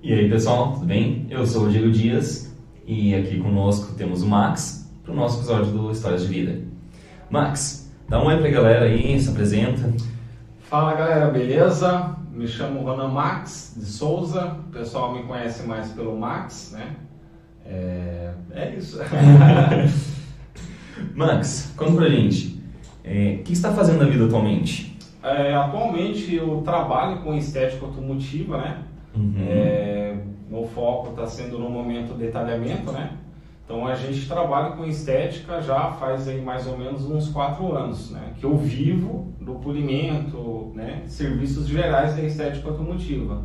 E aí pessoal, tudo bem? Eu sou o Diego Dias e aqui conosco temos o Max para o nosso episódio do Histórias de Vida. Max, dá um oi pra galera aí, se apresenta. Fala galera, beleza? Me chamo Ronan Max de Souza, o pessoal me conhece mais pelo Max, né? É, é isso. Max, conta pra gente, é, o que está fazendo na vida atualmente? É, atualmente eu trabalho com estética automotiva, né? Uhum. É, meu foco está sendo no momento detalhamento, né? Então a gente trabalha com estética já faz aí mais ou menos uns quatro anos, né? Que eu vivo do polimento, né? Serviços gerais da estética automotiva.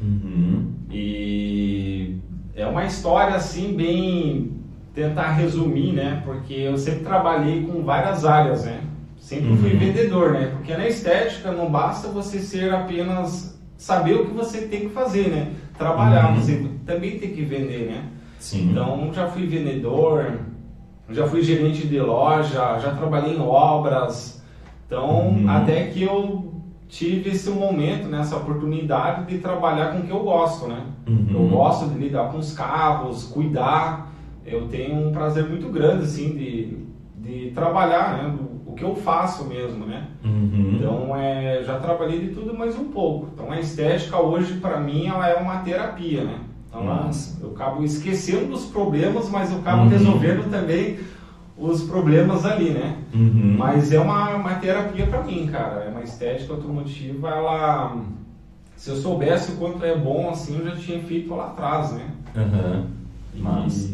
Uhum. E é uma história assim bem tentar resumir, né? Porque eu sempre trabalhei com várias áreas, né? Sempre fui Uhum. vendedor, né? Porque na estética não basta você ser apenas saber o que você tem que fazer, né? Trabalhar, Uhum. você também tem que vender, né? Sim. Então já fui vendedor, já fui gerente de loja, já trabalhei em obras. Então Uhum. até que eu tive esse momento, né, essa oportunidade de trabalhar com o que eu gosto, né? Uhum. Eu gosto de lidar com os carros, cuidar. Eu tenho um prazer muito grande assim de, de trabalhar, né? Que eu faço mesmo, né? Uhum. Então, é, já trabalhei de tudo mais um pouco. Então, a estética hoje, para mim, ela é uma terapia, né? Então, Massa. eu acabo esquecendo dos problemas, mas eu acabo Uhum. resolvendo também os problemas ali, né? Uhum. Mas é uma, uma terapia para mim, cara. É uma estética automotiva, ela... Se eu soubesse o quanto é bom, assim, eu já tinha feito lá atrás, né? Aham. E Massa.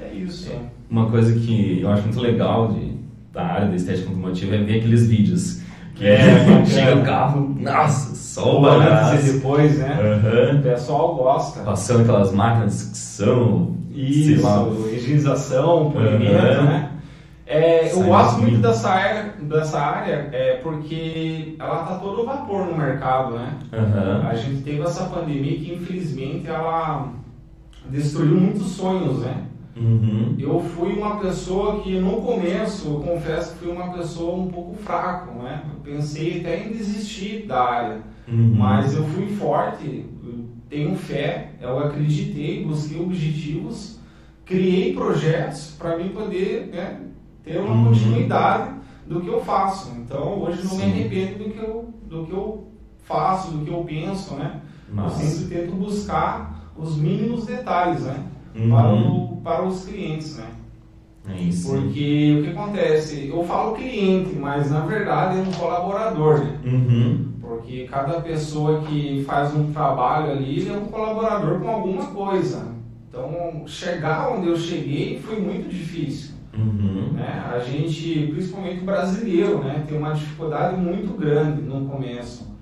é isso. Uma coisa que eu acho muito legal de, da área da estética automotiva é ver aqueles vídeos. Que É, chega o carro, nossa, só o antes bagaço. e depois, né? Aham. O pessoal gosta. Passando aquelas máquinas sucção, sei Isso, higienização, polimento, Aham. né? É, eu gosto muito dessa área, dessa área é, porque ela tá todo vapor no mercado, né? Aham. A gente teve essa pandemia que infelizmente ela destruiu muitos sonhos, né? Uhum. Eu fui uma pessoa que no começo, eu confesso que fui uma pessoa um pouco fraco, né? Eu pensei até em desistir da área. Uhum. Mas eu fui forte, eu tenho fé, eu acreditei, busquei objetivos, criei projetos para mim poder né, ter uma Uhum. continuidade do que eu faço. Então hoje não me Sim. arrependo do que eu, do que eu faço, do que eu penso, né? Massa. Eu sempre tento buscar os mínimos detalhes, né? Uhum. Para, o- para os clientes, né? É isso. Porque o que acontece? Eu falo cliente, mas na verdade é um colaborador, né? Uhum. Porque cada pessoa que faz um trabalho ali é um colaborador com alguma coisa. Então, chegar onde eu cheguei foi muito difícil. Uhum. Né? A gente, principalmente o brasileiro, né, tem uma dificuldade muito grande no começo.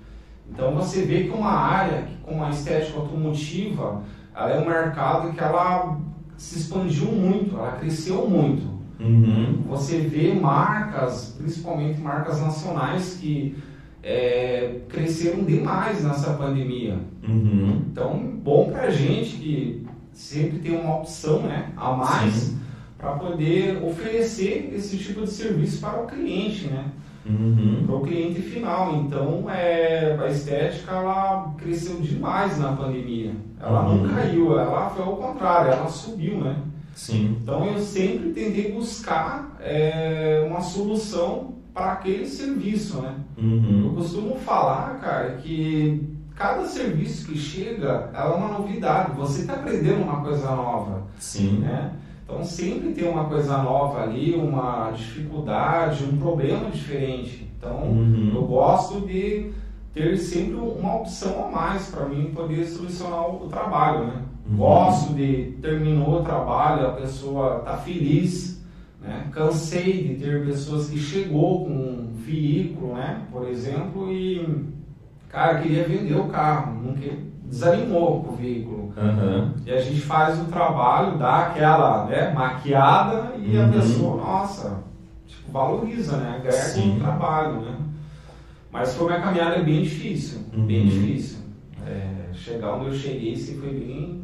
Então, você vê que uma área que, como a estética automotiva, ela é um mercado que ela se expandiu muito, ela cresceu muito. Uhum. Você vê marcas, principalmente marcas nacionais, que é, cresceram demais nessa pandemia. Uhum. Então, bom pra gente que sempre tem uma opção né, a mais para poder oferecer esse tipo de serviço para o cliente, né? Uhum. Para o cliente final. Então, é, a estética ela cresceu demais na pandemia. Ela Uhum. não caiu, ela foi ao contrário, ela subiu, né? Sim. Então eu sempre tentei buscar é, uma solução para aquele serviço, né? Eu Uhum. costumo falar, cara, que cada serviço que chega é uma novidade. Você está aprendendo uma coisa nova, Sim. né? Então sempre tem uma coisa nova ali, uma dificuldade, um problema diferente. Então Uhum. eu gosto de ter sempre uma opção a mais para mim poder solucionar o trabalho, né? Uhum. Gosto de terminou o trabalho, a pessoa tá feliz, né? Cansei de ter pessoas que chegou com um veículo, né? Por exemplo, e cara queria vender o carro, não quer, desanimou com o veículo. Aham. E a gente faz o trabalho, dá aquela né, maquiada e a Uhum. pessoa, nossa, tipo, valoriza, né? Sim. o trabalho, né? Mas foi uma caminhada bem difícil, bem Uhum. difícil. É, chegar onde eu cheguei, assim, foi bem,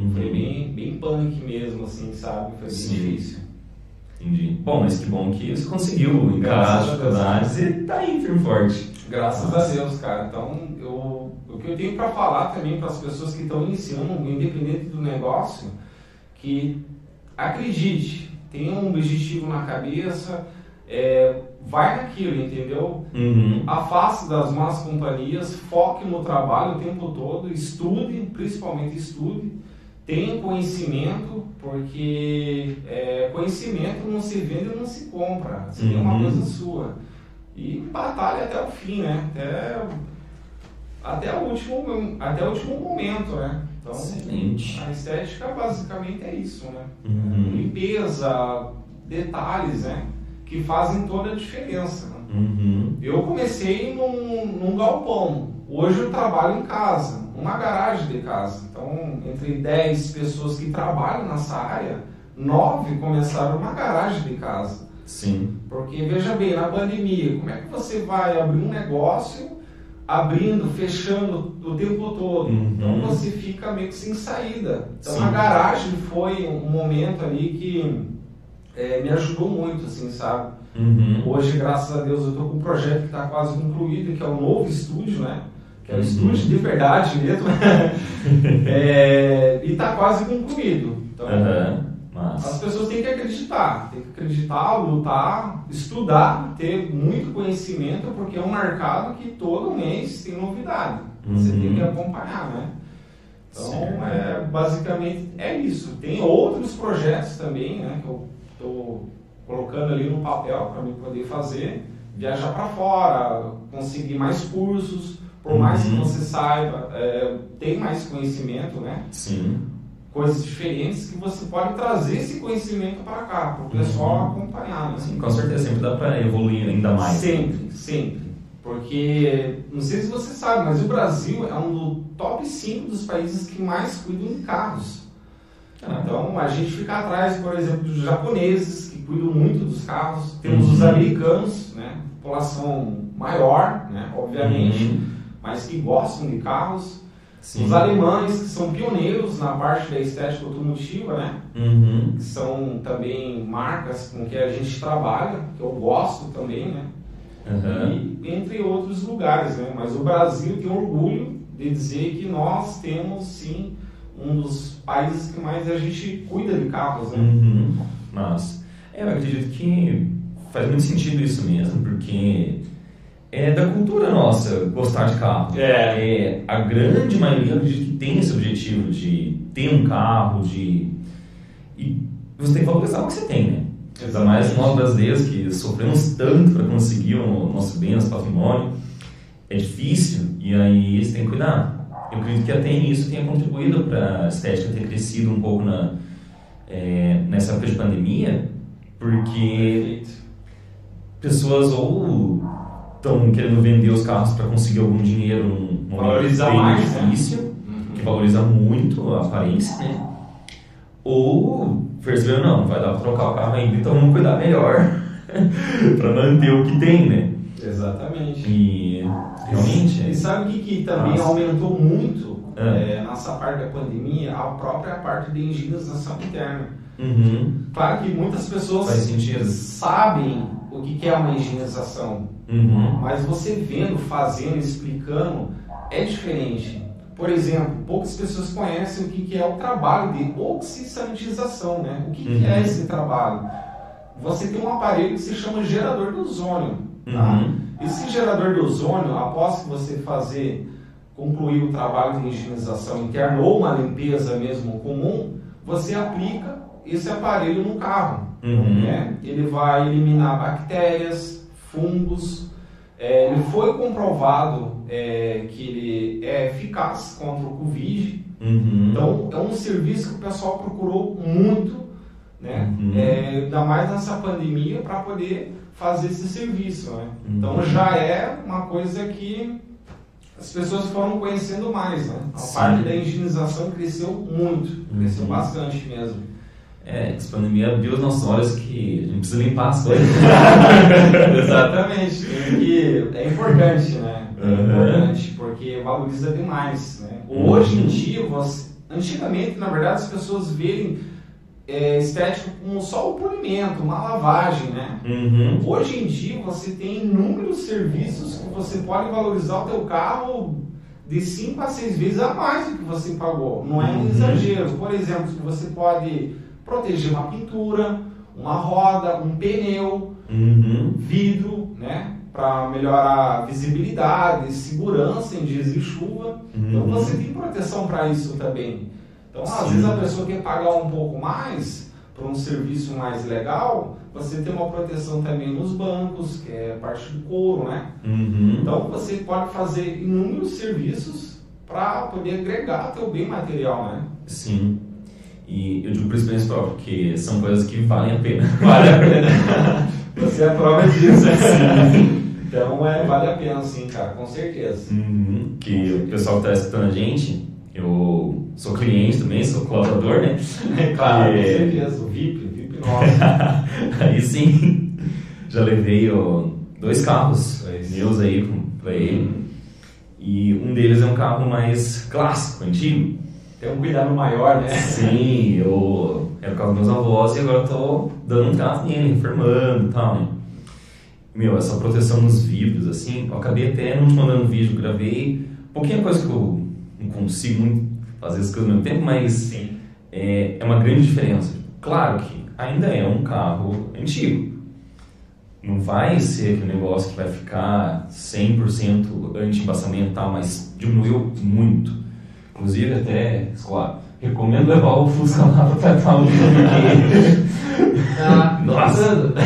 Uhum. foi bem, bem punk mesmo, assim, sabe? Foi bem Sim. difícil. Entendi. Bom, mas que bom que você conseguiu encarar as a dificuldades e tá aí firme forte. Graças a Deus, cara. Então, eu, o que eu tenho para falar também para as pessoas que estão iniciando, independente do negócio, que acredite, tenha um objetivo na cabeça, é, vai naquilo, entendeu? Uhum. Afaste das más companhias, foque no trabalho o tempo todo, estude, principalmente estude, tenha conhecimento, porque é, conhecimento não se vende, não se compra, se uhum. uma coisa sua. E batalha até o fim, né? Até, até, o, último, até o último momento, né? Então, Excelente. a estética basicamente é isso, né? Uhum. Limpeza, detalhes, né? Que fazem toda a diferença. Né? Uhum. Eu comecei num, num galpão. Hoje eu trabalho em casa, numa garagem de casa. Então, entre 10 pessoas que trabalham nessa área, nove começaram numa garagem de casa. Sim. Porque, veja bem, na pandemia, como é que você vai abrir um negócio abrindo, fechando o tempo todo. Uhum. Então você fica meio que sem saída. Então Sim. a garagem foi um momento ali que é, me ajudou muito, assim, sabe? Uhum. Hoje, graças a Deus, eu estou com um projeto que está quase concluído, que é o novo estúdio, né? Que é o Uhum. estúdio de verdade mesmo. É, e está quase concluído. Então. As pessoas têm que acreditar, tem que acreditar, lutar, estudar, ter muito conhecimento, porque é um mercado que todo mês tem novidade. Você Uhum. tem que acompanhar, né? Então, é, basicamente é isso. Tem outros projetos também, né, que eu estou colocando ali no papel para mim poder fazer, viajar para fora, conseguir mais cursos, por mais que Uhum. você saiba, é, tem mais conhecimento, né? Sim. Coisas diferentes que você pode trazer esse conhecimento para cá, para o pessoal Uhum. acompanhar. Né? Sim, com certeza sempre dá para evoluir ainda mais. Sempre, sempre. Porque, não sei se você sabe, mas o Brasil é um do top 5 dos países que mais cuidam de carros. Ah, Então, a gente fica atrás, por exemplo, dos japoneses, que cuidam muito dos carros. Temos Uhum. os americanos, né? população maior, né? obviamente, Uhum. mas que gostam de carros. Sim. Os alemães, que são pioneiros na parte da estética automotiva, né? Uhum. que são também marcas com que a gente trabalha, que eu gosto também, né? Aham. E entre outros lugares, né? Mas o Brasil tem orgulho de dizer que nós temos sim um dos países que mais a gente cuida de carros, né? Uhum. Mas é, eu acredito que faz muito sentido isso mesmo, porque é da cultura nossa gostar de carro. É, a grande maioria, acredito que tem esse objetivo de ter um carro, de. E você tem que valorizar o que você tem, né? Ainda mais nós brasileiros que sofremos tanto para conseguir o nosso bem, nosso patrimônio. É difícil e aí você tem que cuidar. Eu acredito que até nisso tenha contribuído para a estética ter crescido um pouco na, é, nessa época de pandemia, porque Perfeito. pessoas ou estão querendo vender os carros para conseguir algum dinheiro num momento Valorizar bem mais, né? difícil, que valoriza muito a aparência, né? Ou percebeu, não, vai dar para trocar o carro ainda, então vamos cuidar melhor para manter o que tem, né? Exatamente. E realmente E sabe o que, que também Nossa. aumentou muito Ah. é, nessa parte da pandemia? A própria parte de higienização interna. Uhum, Claro que muitas pessoas sabem o que que é uma higienização, Uhum, mas você vendo, fazendo, explicando, é diferente. Por exemplo, poucas pessoas conhecem o que que é o trabalho de oxisanitização, né? O que, que é Uhum. esse trabalho? Você tem um aparelho que se chama gerador de ozônio. Tá? Uhum. Esse gerador de ozônio, após que você fazer, concluir o trabalho de higienização interna ou uma limpeza mesmo comum, você aplica esse aparelho no carro. Uhum. né? Ele vai eliminar bactérias, fungos. É, ele foi comprovado é, que ele é eficaz contra o Covid. Uhum. Então, é um serviço que o pessoal procurou muito, né? Uhum. É, ainda mais nessa pandemia, para poder fazer esse serviço, né? Uhum. Então, já é uma coisa que as pessoas foram conhecendo mais, né? A Sim. parte da higienização cresceu muito, cresceu Uhum. bastante mesmo. É, essa pandemia abriu os nossos olhos que a gente precisa limpar as coisas. Exatamente. Tem que- é importante, né? É Uhum. importante, porque valoriza demais, né? Hoje em dia, você, antigamente, na verdade, as pessoas veem é, estética como só o polimento, uma lavagem, né? Uhum. Hoje em dia, você tem inúmeros serviços que você pode valorizar o teu carro de 5 a 6 vezes a mais do que você pagou. Não é um uhum. exagero. Por exemplo, você pode proteger uma pintura, uma roda, um pneu, uhum. vidro, né? Para melhorar a visibilidade, segurança em dias de chuva. Então, uhum. Então você tem proteção para isso também. Então, Sim. às vezes a pessoa quer pagar um pouco mais para um serviço mais legal, você tem uma proteção também nos bancos, que é parte do couro, né? Uhum. Então você pode fazer inúmeros serviços para poder agregar teu bem material, né? Sim. E eu digo por experiência própria, porque são coisas que valem a pena. Vale a pena. você é a prova disso. Então é, vale a pena sim, cara, com certeza. Uhum. Que o pessoal que está escutando a gente, eu sou cliente também, sou colaborador, né? É claro, com certeza, o VIP, o VIP nosso. aí sim, já levei ó, dois carros meus aí para ele. E um deles é um carro mais clássico, antigo. Tem um cuidado maior, né? Sim, eu era o carro dos meus avós e agora eu tô dando um trato nele, enfermando e tal, né? Meu, essa proteção nos vidros, assim, eu acabei até não mandando vídeo, gravei pouquinha coisa que eu não consigo muito fazer as coisas ao mesmo tempo, mas é, é uma grande diferença. Claro que ainda é um carro antigo. Não vai ser aquele negócio que vai ficar 100% anti-embaçamento, tá? mas diminuiu muito. Inclusive, até, claro, recomendo levar o Fusca lá para tratar o porque... Ah, Nossa!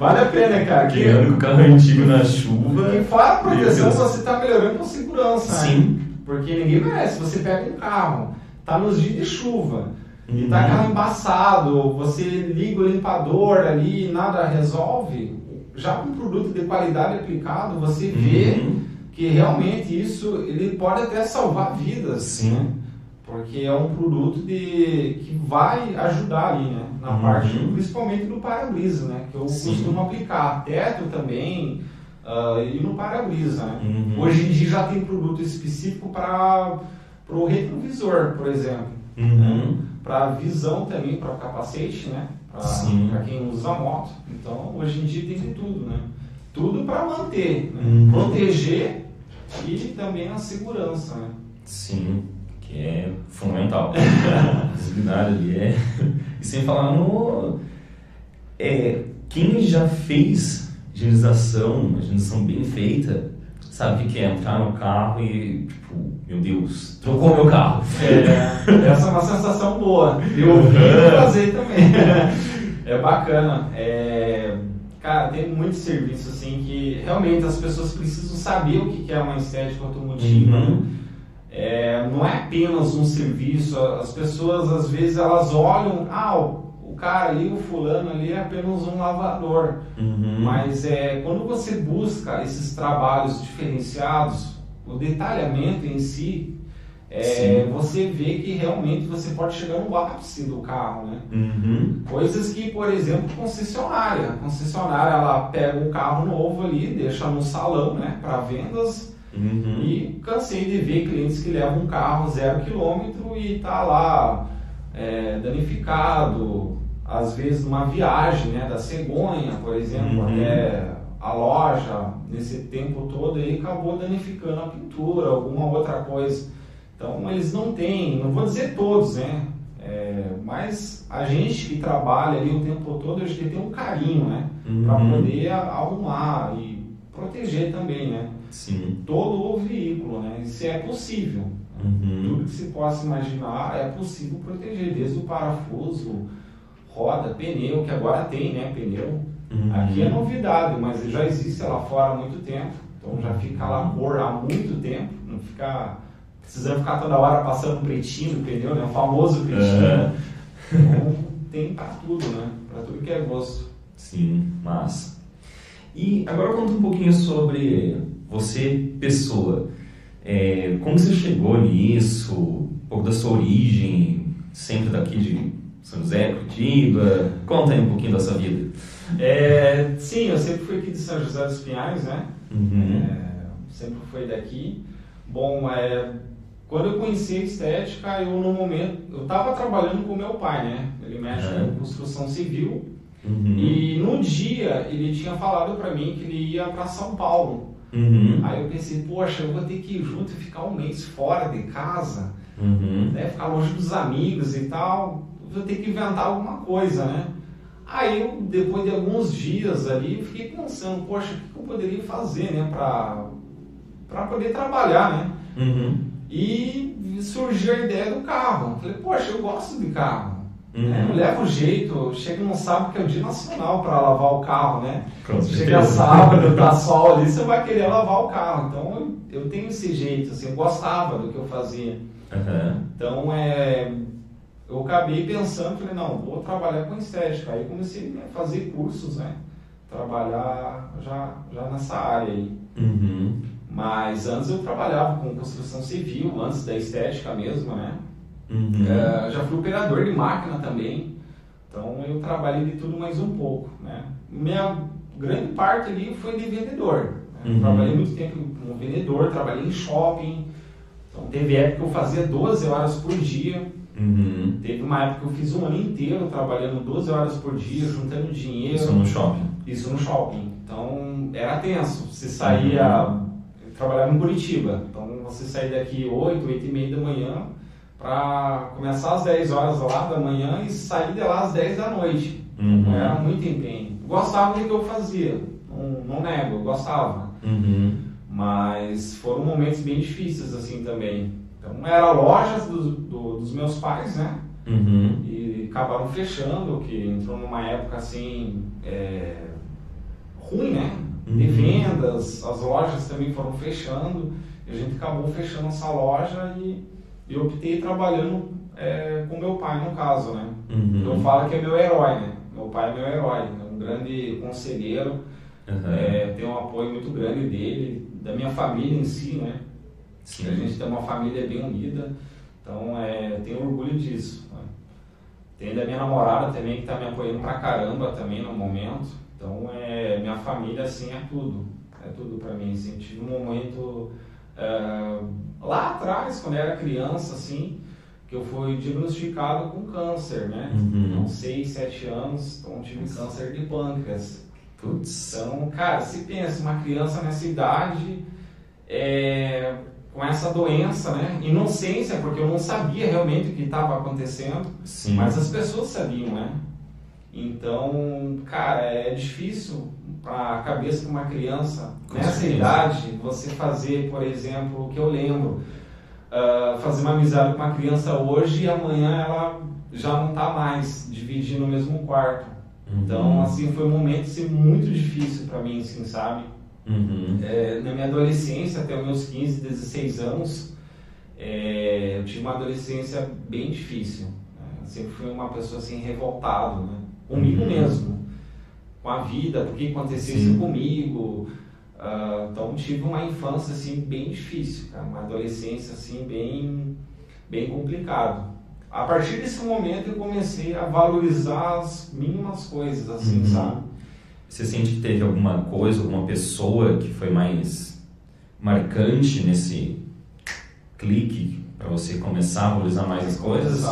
Vale a pena, cara. Que é o carro antigo na chuva. E fora a proteção, você está melhorando a segurança. Né? Sim. Né? Porque ninguém merece. Você pega um carro, tá nos dias de chuva, uhum. e tá uhum. carro embaçado, você liga o limpador ali, nada resolve. Já com um produto de qualidade aplicado, você vê uhum. Que realmente isso ele pode até salvar vidas. Sim. Né? porque é um produto de, que vai ajudar ali, né? Na uhum. parte, principalmente no para-brisa, né? Que eu Sim. costumo aplicar. Teto também uh, e no para-brisa, né? Uhum. Hoje em dia já tem produto específico para o retrovisor, por exemplo. Uhum. Né? Para visão também, para capacete, né? Para quem usa moto. Então, hoje em dia tem de tudo, né? Tudo para manter, né? Uhum. proteger e também a segurança, né? Sim que é fundamental. a visibilidade ali é. E sem falar no. É, quem já fez higienização, uma higienização bem feita, sabe o que é entrar no carro e, tipo, meu Deus, trocou meu carro. É, essa é uma sensação boa. Eu vi fazer também. É bacana. É, cara, tem muitos serviços assim que realmente as pessoas precisam saber o que é uma estética automotiva. Uhum é, não é apenas um serviço. As pessoas às vezes elas olham, ah, o, cara ali, o fulano ali é apenas um lavador. Uhum. Mas é, quando você busca esses trabalhos diferenciados, o detalhamento em si, é, você vê que realmente você pode chegar no ápice do carro, né? Uhum. Coisas que, por exemplo, concessionária. A concessionária ela pega um carro novo ali, deixa no salão, né, para vendas Uhum. E cansei de ver clientes que levam um carro zero quilômetro e tá lá é, danificado, às vezes numa viagem né, da cegonha, por exemplo, uhum. até a loja, nesse tempo todo aí acabou danificando a pintura, alguma outra coisa. Então eles não têm, não vou dizer todos, né? É, mas a gente que trabalha ali o tempo todo, a gente tem um carinho, né? Uhum. Para poder arrumar e proteger também, né? Sim. todo o veículo, né? Isso é possível. Uhum. Tudo que se possa imaginar é possível proteger, desde o parafuso, roda, pneu, que agora tem, né? Pneu. Uhum. Aqui é novidade, mas já existe lá fora há muito tempo. Então já fica lá cor há muito tempo, não fica precisando ficar toda hora passando pretinho no pneu, né? O famoso pretinho. Uhum. Então tem para tudo, né? Para tudo que é gosto. Sim, massa. E agora conta um pouquinho sobre você, pessoa, é, como você chegou nisso? Um pouco da sua origem, sempre daqui de São José, Curitiba. Conta aí um pouquinho da sua vida. É, sim, eu sempre fui aqui de São José dos Pinhais, né? Uhum. É, sempre fui daqui. Bom, é, quando eu conheci a estética, eu no momento, eu estava trabalhando com meu pai, né? Ele mexe uhum. com construção civil. Uhum. E no dia ele tinha falado para mim que ele ia para São Paulo Uhum. Aí eu pensei, poxa, eu vou ter que ir junto e ficar um mês fora de casa, uhum. né? ficar longe dos amigos e tal. Vou ter que inventar alguma coisa, né? Aí eu, depois de alguns dias ali, fiquei pensando, poxa, o que eu poderia fazer, né, para poder trabalhar, né? Uhum. E surgiu a ideia do carro. Falei, poxa, eu gosto de carro. Uhum. Né? Eu levo jeito, chega no sábado que é o dia nacional para lavar o carro, né? chega sábado, tá sol ali, você vai querer lavar o carro. Então eu, eu tenho esse jeito, assim, eu gostava do que eu fazia. Uhum. Então é, eu acabei pensando, falei, não, vou trabalhar com estética. Aí comecei a fazer cursos, né? Trabalhar já, já nessa área aí. Uhum. Mas antes eu trabalhava com construção civil, antes da estética mesmo, né? Uhum. Uh, já fui operador de máquina também, então eu trabalhei de tudo mais um pouco, né? Minha grande parte ali foi de vendedor. Né? Uhum. Trabalhei muito tempo como vendedor, trabalhei em shopping, então teve época que eu fazia 12 horas por dia. Uhum. Teve uma época que eu fiz um ano inteiro trabalhando 12 horas por dia, juntando dinheiro. Isso no shopping? Isso no shopping. Então era tenso. Você saía, uhum. Trabalhava em Curitiba, então você saía daqui 8, 8 e meia da manhã para começar às 10 horas lá da manhã e sair de lá às 10 da noite. Uhum. Era muito empenho. Gostava do que eu fazia, não, não nego, eu gostava. Uhum. Mas foram momentos bem difíceis assim também. Então era lojas do, do, dos meus pais, né? Uhum. E acabaram fechando, que entrou numa época assim é, ruim, né? De uhum. vendas, as lojas também foram fechando. A gente acabou fechando essa loja e e optei trabalhando é, com meu pai, no caso, né? Uhum. Eu falo que é meu herói, né? Meu pai é meu herói, é um grande conselheiro, uhum. é, tem um apoio muito grande dele, da minha família em si, né? Sim. A gente tem uma família bem unida, então é, tenho orgulho disso. Né? Tem da minha namorada também que está me apoiando pra caramba também no momento. Então é minha família assim é tudo, é tudo para mim. Assim, tive um momento uh, lá atrás, quando eu era criança, assim, que eu fui diagnosticado com câncer, né? Uhum. Com 6, 7 anos, então tive câncer de pâncreas. Putz. Então, cara, se pensa, uma criança nessa idade é, com essa doença, né? Inocência, porque eu não sabia realmente o que estava acontecendo, Sim. mas as pessoas sabiam, né? Então, cara, é difícil para a cabeça de uma criança Com nessa certeza. idade você fazer, por exemplo, o que eu lembro, uh, fazer uma amizade com uma criança hoje e amanhã ela já não está mais dividindo o mesmo quarto. Uhum. Então, assim, foi um momento assim, muito difícil para mim, assim, sabe? Uhum. É, na minha adolescência, até os meus 15, 16 anos, é, eu tive uma adolescência bem difícil. Né? Sempre fui uma pessoa assim revoltado, né? Comigo uhum. mesmo, com a vida, porque aconteceu Sim. isso comigo. Uh, então tive uma infância assim bem difícil, cara, uma adolescência assim bem, bem complicado. A partir desse momento eu comecei a valorizar as mínimas coisas, assim, uhum. sabe? Você sente que teve alguma coisa, alguma pessoa que foi mais marcante nesse clique para você começar a valorizar mais as coisas?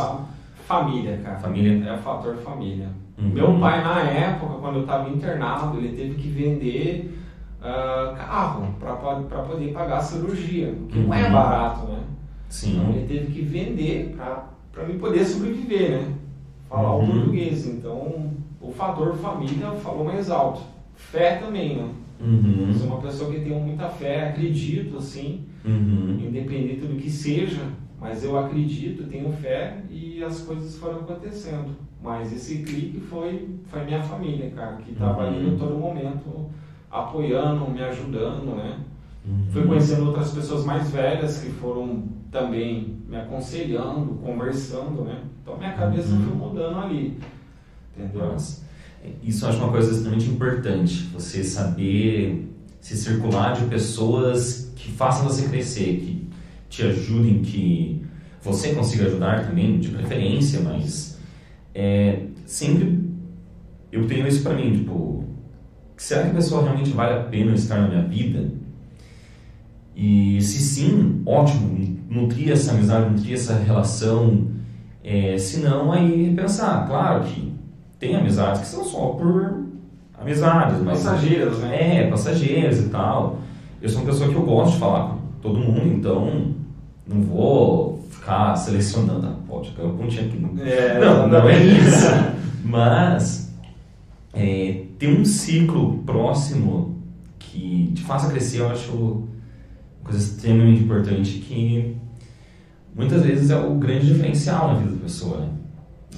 Família, cara. Família. É o fator família. Uhum. Meu pai, na época, quando eu estava internado, ele teve que vender uh, carro para poder pagar a cirurgia, que uhum. não é uhum. barato, né? Sim. Então, ele teve que vender para mim poder sobreviver, né? Falar uhum. o português. Então, o fator família falou mais alto. Fé também, né? Uhum. Sou uma pessoa que tem muita fé, acredito, assim, uhum. independente do que seja, mas eu acredito, tenho fé e as coisas foram acontecendo. Mas esse clique foi, foi minha família, cara, que estava uhum. ali em todo momento apoiando, me ajudando, né? Uhum. Fui conhecendo outras pessoas mais velhas que foram também me aconselhando, conversando, né? Então minha cabeça uhum. foi mudando ali, entendeu? Nossa. Isso eu acho uma coisa extremamente importante, você saber se circular de pessoas que façam você crescer, que te ajudem, que você consiga ajudar também, de preferência, mas é, sempre eu tenho isso para mim, tipo, será que a pessoa realmente vale a pena estar na minha vida? E se sim, ótimo, nutrir essa amizade, nutrir essa relação. É, se não, aí pensar, claro que tem amizades que são só por amizades, mas passageiras, né? É, passageiras e tal. eu sou uma pessoa que eu gosto de falar com todo mundo, então não vou ficar selecionando, ah, pode cair um pontinho aqui. É, não, não é isso. Mas é, ter um ciclo próximo que te faça crescer, eu acho uma coisa extremamente importante que muitas vezes é o grande diferencial na vida da pessoa. Né?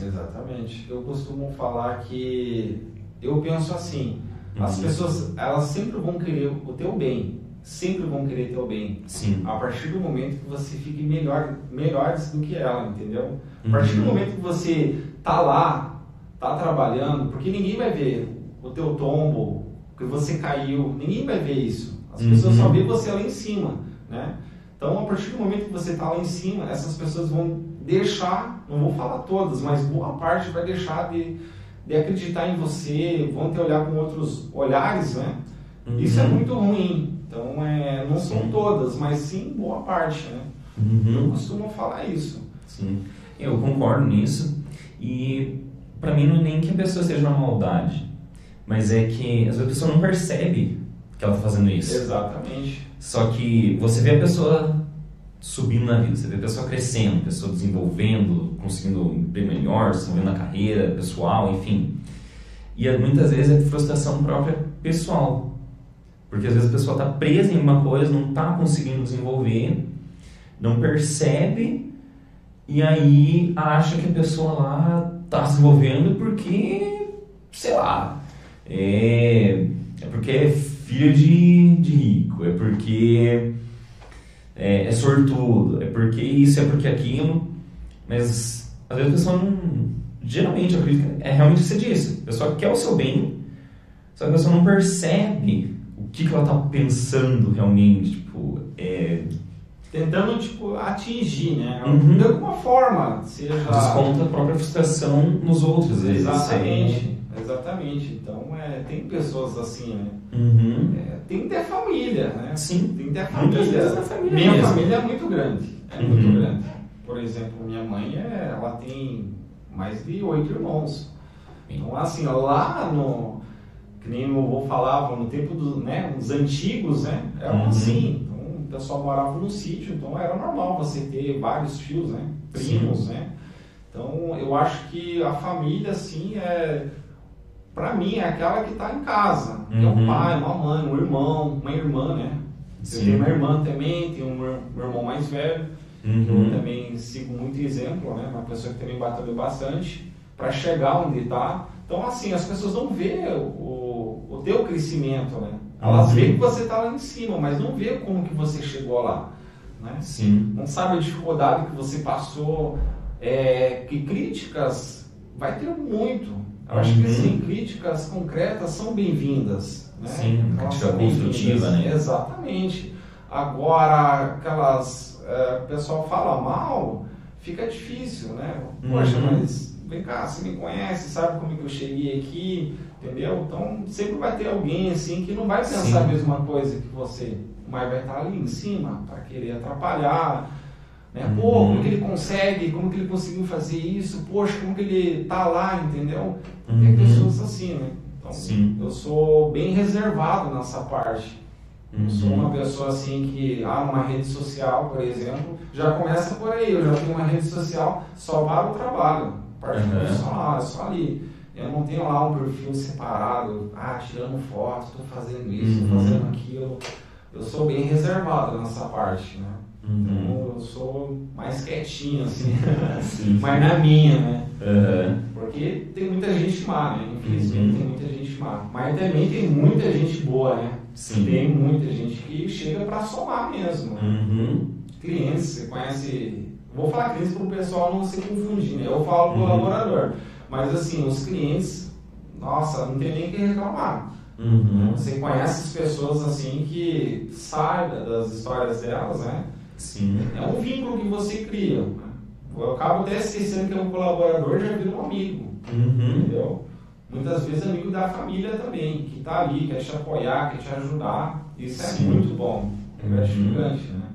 Exatamente. Eu costumo falar que eu penso assim, as uhum. pessoas elas sempre vão querer o teu bem, sempre vão querer teu bem. Sim. A partir do momento que você fique melhor, melhores do que ela, entendeu? A partir do uhum. momento que você tá lá, tá trabalhando, porque ninguém vai ver o teu tombo, que você caiu, ninguém vai ver isso. As pessoas só uhum. vê você lá em cima, né? Então, a partir do momento que você está lá em cima, essas pessoas vão deixar, não vou falar todas, mas boa parte vai deixar de, de acreditar em você, vão te olhar com outros olhares, né? Uhum. Isso é muito ruim. Então, é, não são todas, mas sim boa parte, né? Uhum. Eu costumo falar isso. Sim, eu concordo nisso. E para mim não é nem que a pessoa seja uma maldade, mas é que às vezes a pessoa não percebe que ela está fazendo isso. Exatamente. Só que você vê a pessoa subindo na vida, você vê a pessoa crescendo, a pessoa desenvolvendo, conseguindo um emprego melhor, desenvolvendo na carreira pessoal, enfim. E muitas vezes é frustração própria pessoal. Porque às vezes a pessoa está presa em uma coisa, não está conseguindo desenvolver, não percebe, e aí acha que a pessoa lá está se desenvolvendo porque, sei lá, é, é porque é filho de, de rico, é porque é, é sortudo, é porque isso, é porque aquilo, mas às vezes a pessoa não. Geralmente, eu acredito que é realmente ser disso. A pessoa quer o seu bem, só que a pessoa não percebe o que, que ela está pensando realmente. Tipo, é, tentando tipo atingir, né? Uhum. De alguma forma, seja desconta a própria frustração nos outros. Exatamente. Exatamente. Então, é, tem pessoas assim, né? Uhum. É, tem que ter família, né? Sim. Tem que ter família. família minha mesmo. família é muito grande. É uhum. muito grande. Por exemplo, minha mãe, é, ela tem mais de oito irmãos. Então, assim, lá no... Que nem o avô falava, no tempo dos né, os antigos, né? Era uhum. assim. Então, o pessoal morava no sítio, então era normal você ter vários filhos, né? Primos, Sim. né? Então, eu acho que a família, assim, é para mim é aquela que está em casa. Uhum. É um pai, uma mãe, um irmão, uma irmã, né? Sim. Eu tenho uma irmã também, tenho um meu irmão mais velho, uhum. eu também sigo muito exemplo, né? Uma pessoa que também batalhou bastante para chegar onde está. Então, assim, as pessoas não vê o, o teu crescimento, né? Elas uhum. veem que você está lá em cima, mas não vê como que você chegou lá. Né? Sim. Não sabe a dificuldade que você passou, é, que críticas vai ter muito. Eu acho que sim, uhum. críticas concretas são bem-vindas. Né? Sim, crítica construtiva, né? Exatamente. Agora, aquelas. É, o pessoal fala mal, fica difícil, né? Poxa, uhum. mas vem cá, você me conhece, sabe como que eu cheguei aqui, entendeu? Então sempre vai ter alguém assim que não vai pensar sim. a mesma coisa que você, mas vai estar ali em cima para querer atrapalhar né? Uhum. Pô, como que ele consegue? Como que ele conseguiu fazer isso? Poxa, como que ele tá lá, entendeu? Uhum. Tem pessoas assim, né? Então, Sim. eu sou bem reservado nessa parte. Uhum. Sou uma pessoa assim que, ah, numa rede social, por exemplo, já começa por aí. Eu já tenho uma rede social só para o trabalho, parte uhum. profissional, só ali. Eu não tenho lá um perfil separado, ah, tirando foto, estou fazendo isso, estou uhum. fazendo aquilo. Eu sou bem reservado nessa parte, né? Uhum. Então eu sou mais quietinho, assim, sim, mas na minha, né? Uhum. Porque tem muita gente má, né? Infelizmente uhum. tem muita gente má. Mas também tem muita gente boa, né? Sim. Tem muita gente que chega para somar mesmo. Né? Uhum. Clientes, você conhece. Vou falar clientes para o pessoal não se confundir, né? Eu falo uhum. colaborador. Mas assim, os clientes, nossa, não tem nem o que reclamar. Uhum. Você conhece as pessoas assim que saibam das histórias delas, né? Sim. É um vínculo que você cria. Eu acabo até esquecendo que é um colaborador já vira um amigo. Uhum. Entendeu? Muitas vezes amigo da família também, que está ali, quer te apoiar, quer te ajudar. Isso é Sim. muito bom. É gratificante, uhum. né?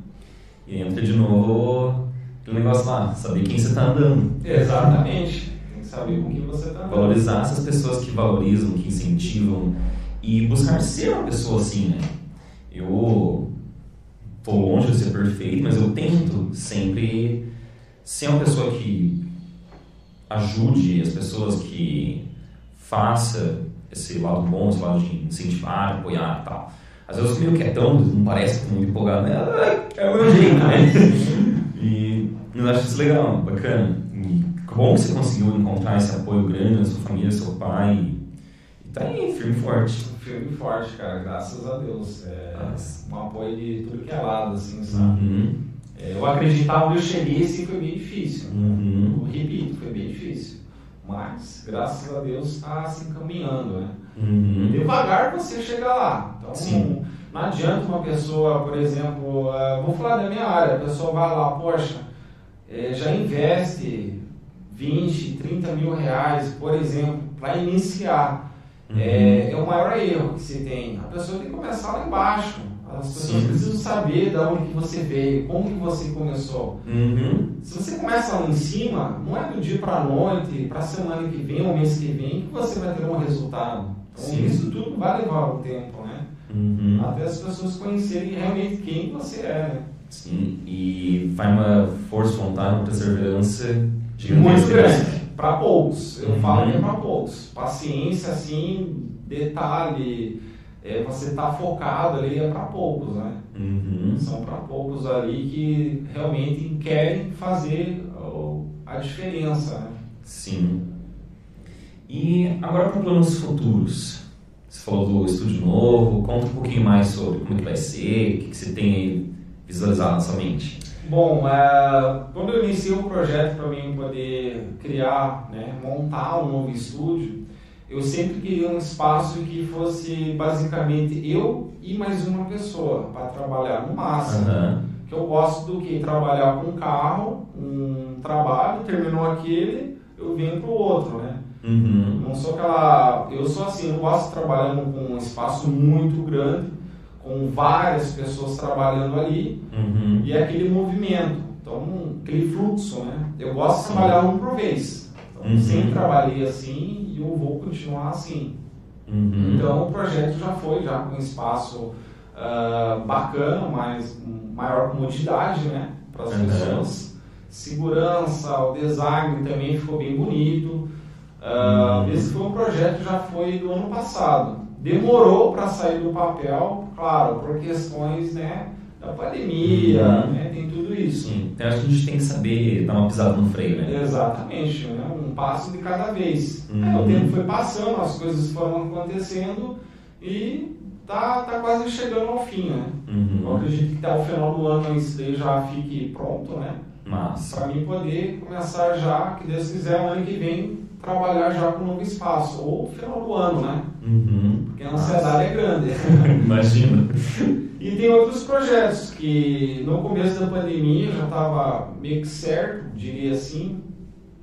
E entra de novo aquele negócio lá, saber quem você está andando. Exatamente. Tem que saber com quem você está andando. Valorizar essas pessoas que valorizam, que incentivam e buscar ser uma pessoa assim, né? Eu tô longe de ser perfeito, mas eu tento sempre ser uma pessoa que ajude as pessoas, que faça esse lado bom, esse lado de incentivar, apoiar e tal. Às vezes eu meio quietão, não parece que muito empolgado, né? É o meu jeito, né? Eu acho isso legal, bacana. E bom que você conseguiu encontrar esse apoio grande na sua família, seu pai. E tá aí, firme e forte. Firme e forte, cara, graças a Deus. É um apoio de tudo que é lado, assim, sabe? Uhum. É, eu acreditava onde eu cheguei, assim, foi bem difícil. Uhum. Eu repito, foi bem difícil. Mas, graças a Deus, está se encaminhando, né? Uhum. Devagar você chega lá. Então, Sim. não adianta uma pessoa, por exemplo, uh, vou falar da minha área, a pessoa vai lá, poxa, é, já investe 20, 30 mil reais, por exemplo, para iniciar. Uhum. É, é, o maior erro que se tem. A pessoa tem que começar lá embaixo. As pessoas Sim. precisam saber de onde que você veio, como que você começou. Uhum. Se você começa lá em cima, não é do dia para a noite, para a semana que vem ou mês que vem que você vai ter um resultado. Então, Sim. isso tudo vai levar um tempo, né? Uhum. Até as pessoas conhecerem realmente quem você é, né? Sim, e vai uma força, vontade, uma perseverança muito grande. Para poucos, eu uhum. falo que é para poucos. Paciência, assim, detalhe, é, você tá focado ali é para poucos, né? Uhum. São para poucos ali que realmente querem fazer a diferença, né? Sim. E agora para planos futuros. Você falou do estúdio novo, conta um pouquinho mais sobre como é que vai ser, o que, que você tem aí visualizado na sua mente. Bom, uh, quando eu iniciei o projeto para mim poder criar, né, montar um novo estúdio, eu sempre queria um espaço que fosse basicamente eu e mais uma pessoa para trabalhar no máximo. Uhum. Que eu gosto do que trabalhar com um carro, um trabalho, terminou aquele, eu venho para o outro, né? Uhum. Não sou aquela. Eu sou assim, eu gosto de trabalhar com um espaço muito grande com várias pessoas trabalhando ali uhum. e aquele movimento, então aquele fluxo, né? Eu gosto de trabalhar um por vez. Então, uhum. sempre trabalhei assim e eu vou continuar assim. Uhum. Então o projeto já foi já com um espaço uh, bacana, mas maior comodidade, né, para as pessoas. Segurança, o design também ficou bem bonito. Uh, esse foi um projeto já foi do ano passado. Demorou para sair do papel, claro, por questões né, da pandemia, uhum. né, tem tudo isso. Sim, então acho que a gente tem que saber dar uma pisada no freio, né? Exatamente, né? um passo de cada vez. Uhum. É, o tempo foi passando, as coisas foram acontecendo e tá, tá quase chegando ao fim, né? Uhum. Eu acredito que até o final do ano isso daí já fique pronto, né? Para mim poder começar já, que Deus quiser, o ano que vem, trabalhar já com um novo espaço, ou final do ano, né? Uhum. Porque a ansiedade é grande. Imagina. E tem outros projetos que no começo da pandemia já estava meio que certo, diria assim,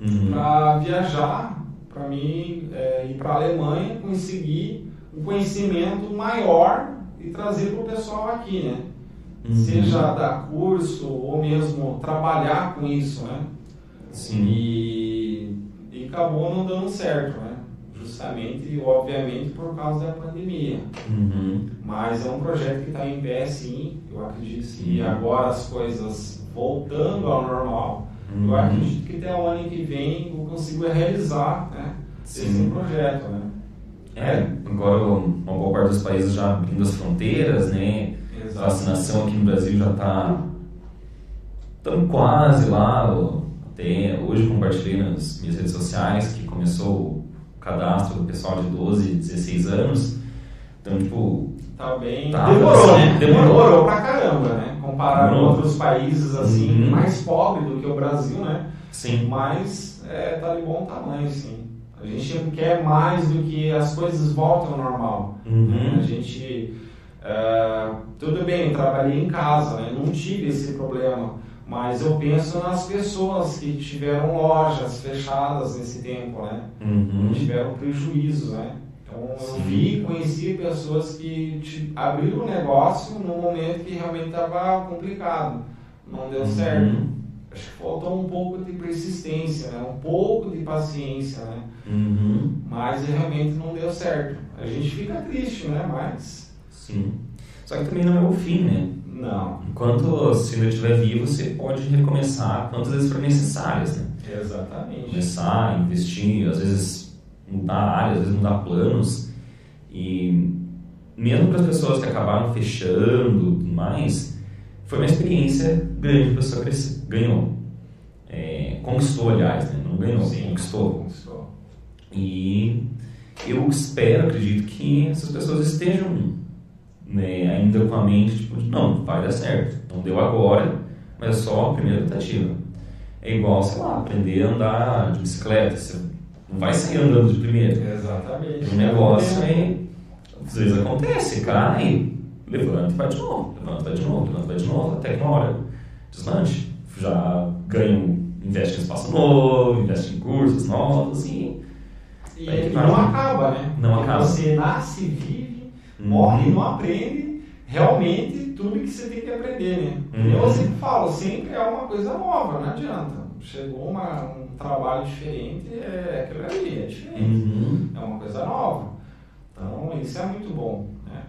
uhum. para viajar, para mim é, ir para a Alemanha, conseguir um conhecimento maior e trazer para o pessoal aqui, né? Uhum. Seja dar curso ou mesmo trabalhar com isso, né? Sim. E, e acabou não dando certo, né? Justamente, obviamente, por causa da pandemia. Uhum. Mas é um projeto que está em pé, sim. Eu acredito que agora as coisas voltando ao normal, uhum. eu acredito que até o ano que vem eu consigo realizar né, esse projeto, né? É, agora uma boa parte dos países já abrindo as fronteiras, né? A vacinação aqui no Brasil já está tão quase lá. Até hoje compartilhei nas minhas redes sociais que começou o cadastro do pessoal de 12 e 16 anos. Então, tipo. Tá bem. Tá, demorou, né? Demorou. demorou pra caramba, né? Comparado com outros países assim, uhum. mais pobres do que o Brasil, né? Sim. Mas é, tá de bom tamanho, sim. A gente quer mais do que as coisas voltam ao normal. Uhum. A gente Uh, tudo bem, trabalhei em casa, né? não tive esse problema, mas eu penso nas pessoas que tiveram lojas fechadas nesse tempo, né? Uhum. Tiveram prejuízo, né? Então eu vi, conheci pessoas que abriram o negócio no momento que realmente estava complicado, não deu uhum. certo. Acho que faltou um pouco de persistência, né? um pouco de paciência, né? Uhum. Mas realmente não deu certo. A gente fica triste, né? Mas Sim. Só que também não é o fim, né? Não. Enquanto se ainda estiver vivo, você pode recomeçar quantas vezes for necessárias, né? Exatamente. Começar, investir, às vezes mudar áreas, às vezes mudar planos. E mesmo para as pessoas que acabaram fechando e tudo mais, foi uma experiência grande que a pessoa cresceu, ganhou. É, conquistou, aliás, né? não ganhou, Sim, conquistou. conquistou. E eu espero, acredito que essas pessoas estejam né, ainda com a mente, tipo, não, vai dar certo. Não deu agora, mas é só a primeira tentativa. É igual, sei lá, aprender a andar de bicicleta. Você não vai sair andando de primeira. Exatamente. O negócio é, às vezes acontece, cai, levanta e vai de novo, levanta e vai de novo, levanta e vai de novo, até que uma hora deslanche. Já ganha, investe em espaço novo, investe em cursos novos e. E, e não acaba, né? Não acaba. Você nasce, vive morre e não aprende realmente tudo que você tem que aprender, né? Uhum. Eu sempre falo, sempre é uma coisa nova, não adianta. Chegou uma, um trabalho diferente, é aquilo ali, é diferente. Uhum. É uma coisa nova. Então, isso é muito bom, né?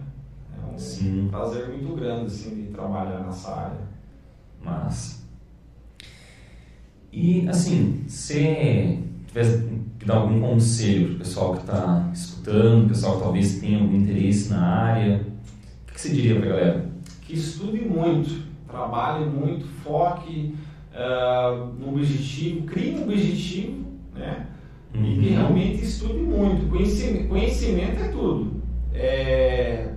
É um Sim. prazer muito grande, assim, de trabalhar nessa área. Mas... E, assim, você dar algum conselho para o pessoal que está escutando, pessoal que talvez tenha algum interesse na área, o que você diria para a galera? Que estude muito, trabalhe muito, foque uh, no objetivo, crie um objetivo, né? Uhum. E que realmente estude muito. Conhecimento, conhecimento é tudo. É,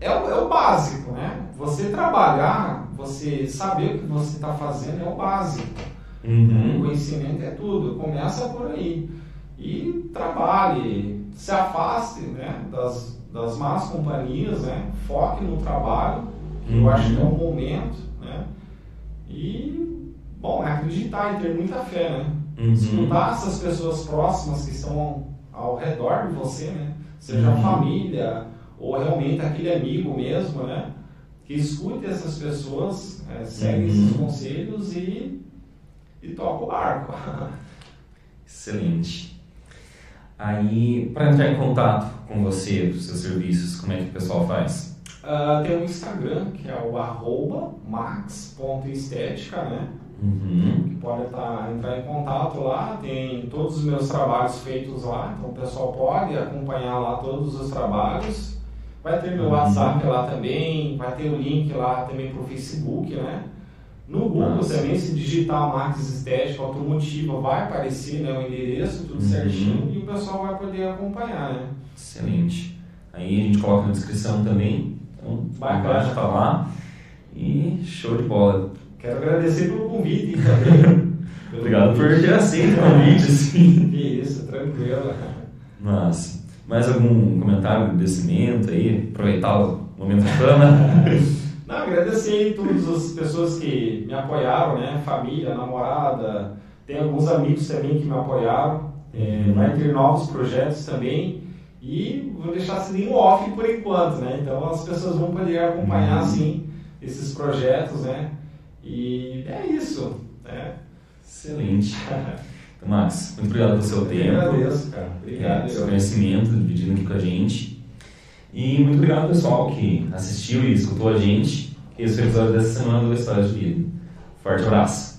é, o, é o básico, né? Você trabalhar, você saber o que você está fazendo é o básico. Uhum. O conhecimento é tudo, começa por aí. E trabalhe, se afaste né, das, das más companhias, né, foque no trabalho, que uhum. eu acho que é o momento. Né, e, bom, é acreditar e ter muita fé. Né, uhum. Escutar essas pessoas próximas que estão ao redor de você, né, seja uhum. a família ou realmente aquele amigo mesmo, né, que escute essas pessoas, é, segue esses uhum. conselhos e e toca o barco. Excelente. Aí, para entrar em contato com você, os seus serviços, como é que o pessoal faz? Uh, tem o um Instagram, que é o arroba max.estética, né? Uhum. Que pode estar, entrar em contato lá, tem todos os meus trabalhos feitos lá, então o pessoal pode acompanhar lá todos os trabalhos. Vai ter meu uhum. WhatsApp lá também, vai ter o link lá também para o Facebook, né? No Google Nossa. também, se digitar Max Estética Automotiva, vai aparecer né, o endereço, tudo uhum. certinho, e o pessoal vai poder acompanhar, né? Excelente. Aí a gente coloca na descrição também, então bacana tá lá. E show de bola. Quero agradecer pelo convite também. Obrigado por ter aceito o convite, assim. Que isso, tranquilo. Mas, mais algum comentário, agradecimento aí? Aproveitar o momento da fama. Não, agradecer a todas as pessoas que me apoiaram, né? Família, namorada, tem alguns amigos também que me apoiaram. É, uhum. vai ter novos projetos também. E vou deixar assim um off por enquanto, né? Então as pessoas vão poder acompanhar, uhum. sim, esses projetos, né? E é isso, né? Excelente. Então, Max, muito obrigado pelo seu Eu tempo. agradeço, cara. Obrigado. É, seu conhecimento, dividindo aqui com a gente. E muito obrigado, pessoal, que assistiu e escutou a gente. Esse foi o episódio dessa semana do História de Vida. Forte abraço!